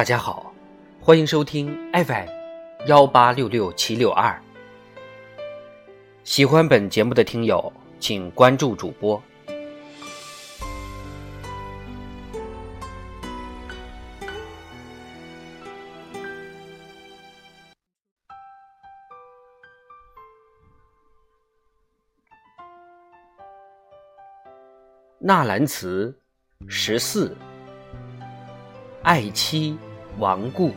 大家好，欢迎收听 FM 幺八六六七六二。喜欢本节目的听友，请关注主播。纳兰词十四。爱妻亡故，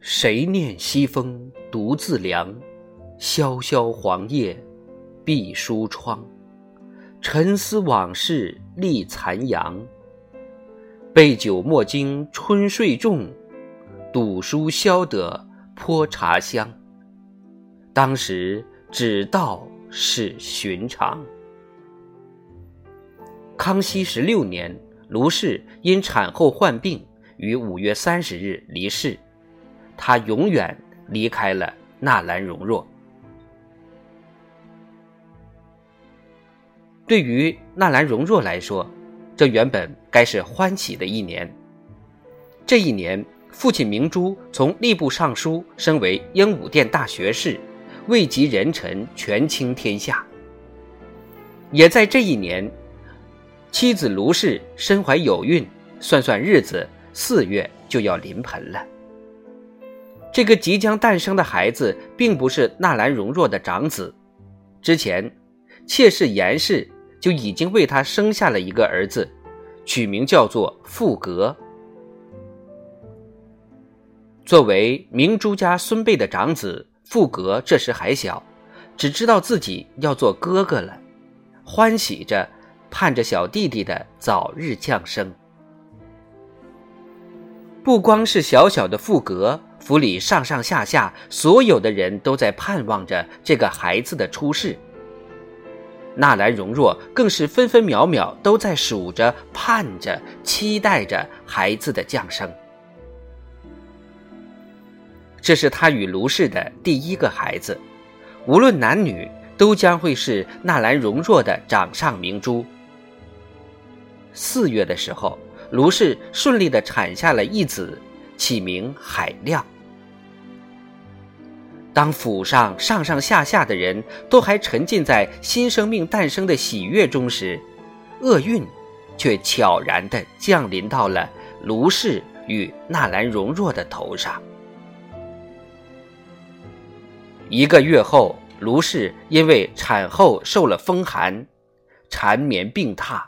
谁念西风独自凉？萧萧黄叶闭疏窗，沉思往事立残阳。杯酒莫惊春睡重，赌书消得泼茶香。当时只道是寻常。康熙十六年，卢氏因产后患病，于五月三十日离世。他永远离开了纳兰容若。对于纳兰容若来说，这原本该是欢喜的一年。这一年，父亲明珠从吏部尚书升为英武殿大学士。位极人臣，权倾天下。也在这一年，妻子卢氏身怀有孕，算算日子，四月就要临盆了。这个即将诞生的孩子，并不是纳兰容若的长子。之前，妾室严氏就已经为他生下了一个儿子，取名叫做富格。作为明珠家孙辈的长子。富格这时还小，只知道自己要做哥哥了，欢喜着盼着小弟弟的早日降生。不光是小小的富格，府里上上下下所有的人都在盼望着这个孩子的出世。纳兰容若更是分分秒秒都在数着、盼着、期待着孩子的降生。这是他与卢氏的第一个孩子，无论男女，都将会是纳兰容若的掌上明珠。四月的时候，卢氏顺利的产下了一子，起名海亮。当府上上上下下的人都还沉浸在新生命诞生的喜悦中时，厄运却悄然的降临到了卢氏与纳兰容若的头上。一个月后，卢氏因为产后受了风寒，缠绵病榻，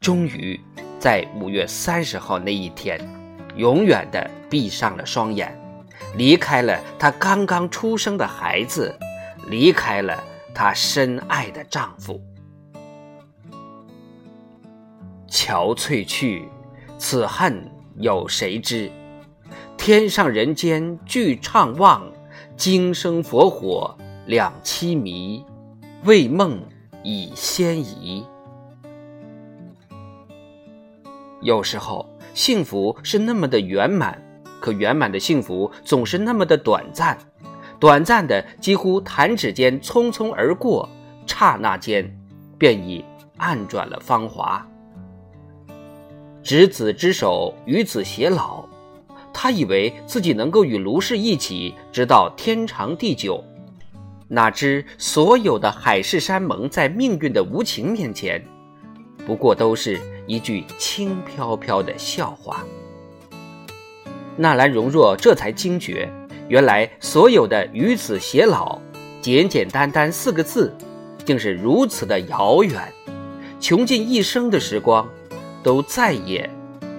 终于在五月三十号那一天，永远的闭上了双眼，离开了她刚刚出生的孩子，离开了她深爱的丈夫。憔悴去，此恨有谁知？天上人间俱怅望。今生佛火两凄迷，为梦已先移。有时候，幸福是那么的圆满，可圆满的幸福总是那么的短暂，短暂的几乎弹指间匆匆而过，刹那间便已暗转了芳华。执子之手，与子偕老。他以为自己能够与卢氏一起直到天长地久，哪知所有的海誓山盟在命运的无情面前，不过都是一句轻飘飘的笑话。纳兰容若这才惊觉，原来所有的与子偕老，简简单单四个字，竟是如此的遥远，穷尽一生的时光，都再也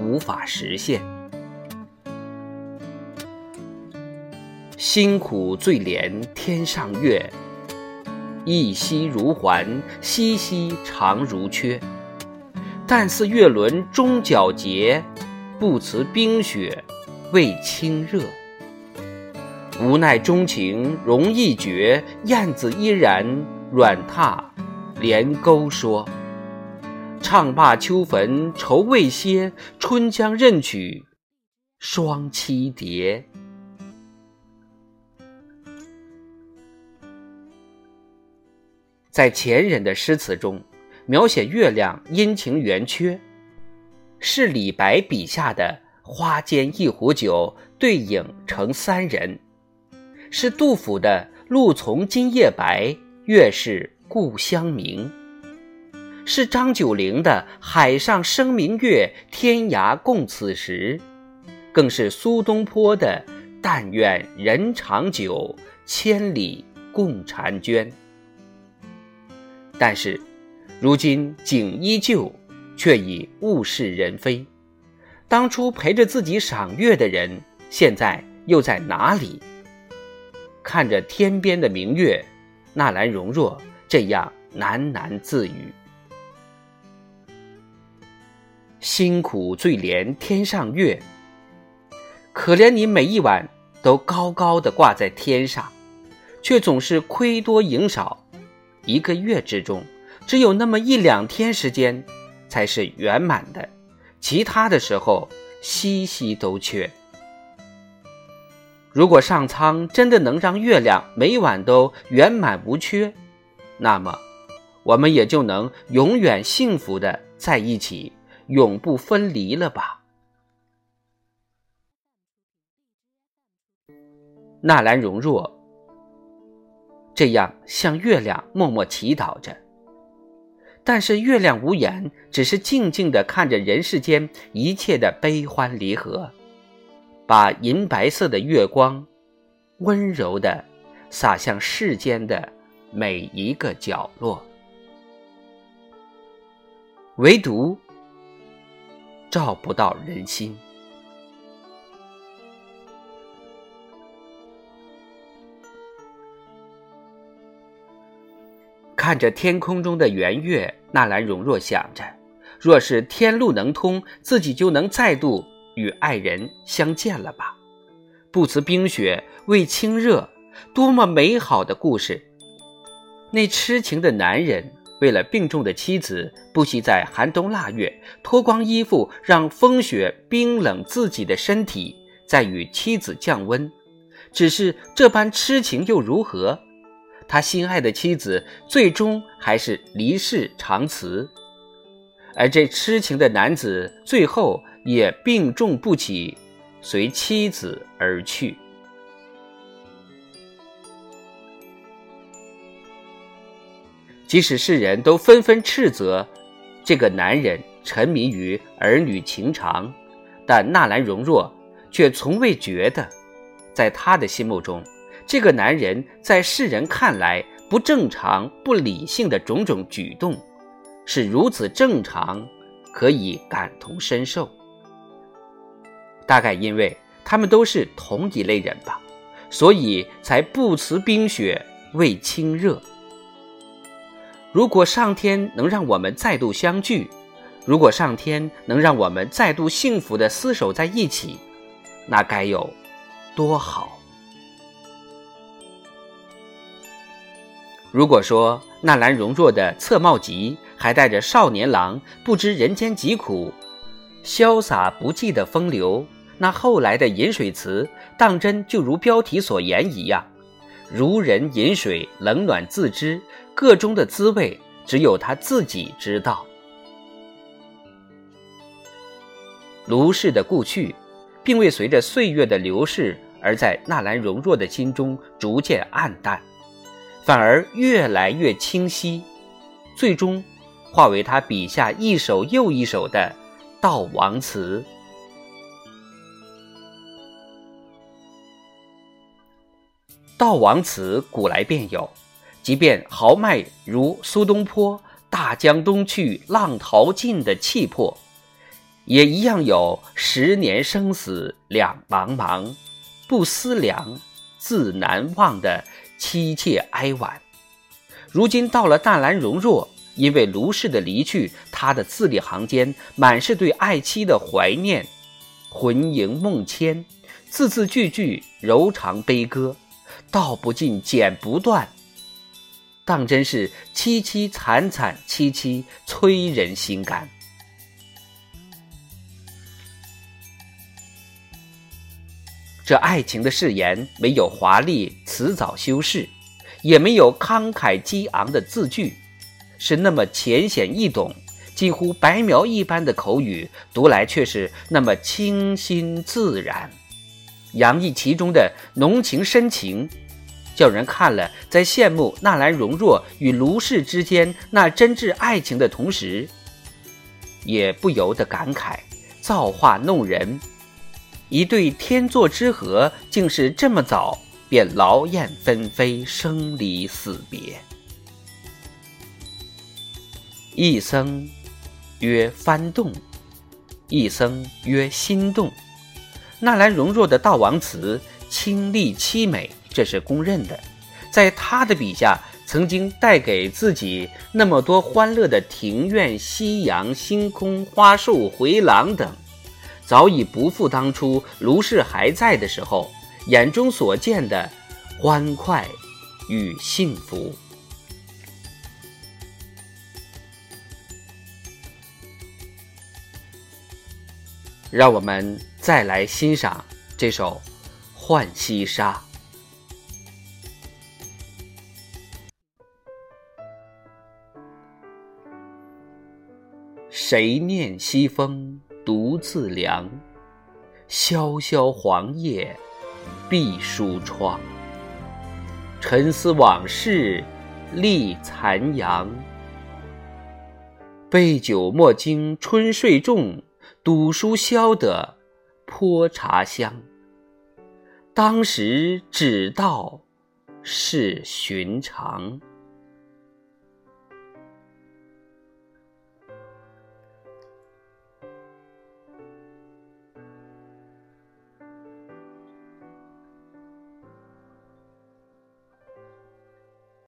无法实现。辛苦最怜天上月，一夕如还，夕夕长如缺。但似月轮终皎洁，不辞冰雪为清热。无奈钟情容易绝，燕子依然软榻连钩说。唱罢秋坟愁未歇，春将任取双栖蝶。在前人的诗词中，描写月亮阴晴圆缺，是李白笔下的“花间一壶酒，对影成三人”，是杜甫的“露从今夜白，月是故乡明”，是张九龄的“海上生明月，天涯共此时”，更是苏东坡的“但愿人长久，千里共婵娟”。但是，如今景依旧，却已物是人非。当初陪着自己赏月的人，现在又在哪里？看着天边的明月，纳兰容若这样喃喃自语：“辛苦最怜天上月，可怜你每一晚都高高的挂在天上，却总是亏多赢少。”一个月之中，只有那么一两天时间才是圆满的，其他的时候稀稀都缺。如果上苍真的能让月亮每晚都圆满无缺，那么我们也就能永远幸福的在一起，永不分离了吧？纳兰容若。这样向月亮默默祈祷着，但是月亮无言，只是静静地看着人世间一切的悲欢离合，把银白色的月光温柔地洒向世间的每一个角落，唯独照不到人心。看着天空中的圆月，纳兰容若想着：若是天路能通，自己就能再度与爱人相见了吧？不辞冰雪为清热，多么美好的故事！那痴情的男人为了病重的妻子，不惜在寒冬腊月脱光衣服，让风雪冰冷自己的身体，再与妻子降温。只是这般痴情又如何？他心爱的妻子最终还是离世长辞，而这痴情的男子最后也病重不起，随妻子而去。即使世人都纷纷斥责这个男人沉迷于儿女情长，但纳兰容若却从未觉得，在他的心目中。这个男人在世人看来不正常、不理性的种种举动，是如此正常，可以感同身受。大概因为他们都是同一类人吧，所以才不辞冰雪为清热。如果上天能让我们再度相聚，如果上天能让我们再度幸福的厮守在一起，那该有多好！如果说纳兰容若的侧帽集还带着少年郎不知人间疾苦、潇洒不羁的风流，那后来的饮水词当真就如标题所言一样，如人饮水，冷暖自知，个中的滋味只有他自己知道。卢氏的故去，并未随着岁月的流逝而在纳兰容若的心中逐渐暗淡。反而越来越清晰，最终化为他笔下一首又一首的悼亡词。悼亡词古来便有，即便豪迈如苏东坡“大江东去，浪淘尽”的气魄，也一样有“十年生死两茫茫，不思量，自难忘”的。凄切哀婉。如今到了纳兰容若，因为卢氏的离去，他的字里行间满是对爱妻的怀念，魂萦梦牵，字字句句柔肠悲歌，道不尽，剪不断，当真是凄凄惨惨戚戚，催人心肝。这爱情的誓言没有华丽辞藻修饰，也没有慷慨激昂的字句，是那么浅显易懂，几乎白描一般的口语，读来却是那么清新自然，洋溢其中的浓情深情，叫人看了在羡慕纳兰容若与卢氏之间那真挚爱情的同时，也不由得感慨造化弄人，一对天作之合，竟是这么早。便劳燕分飞，生离死别。一僧曰幡动，一僧曰心动。纳兰容若的悼亡词清丽凄美，这是公认的。在他的笔下，曾经带给自己那么多欢乐的庭院、夕阳、星空、花树、回廊等，早已不复当初卢氏还在的时候。眼中所见的欢快与幸福，让我们再来欣赏这首《浣溪沙》。谁念西风独自凉？萧萧黄叶。闭疏窗，沉思往事立残阳。杯酒莫惊春睡重，赌书消得泼茶香。当时只道是寻常。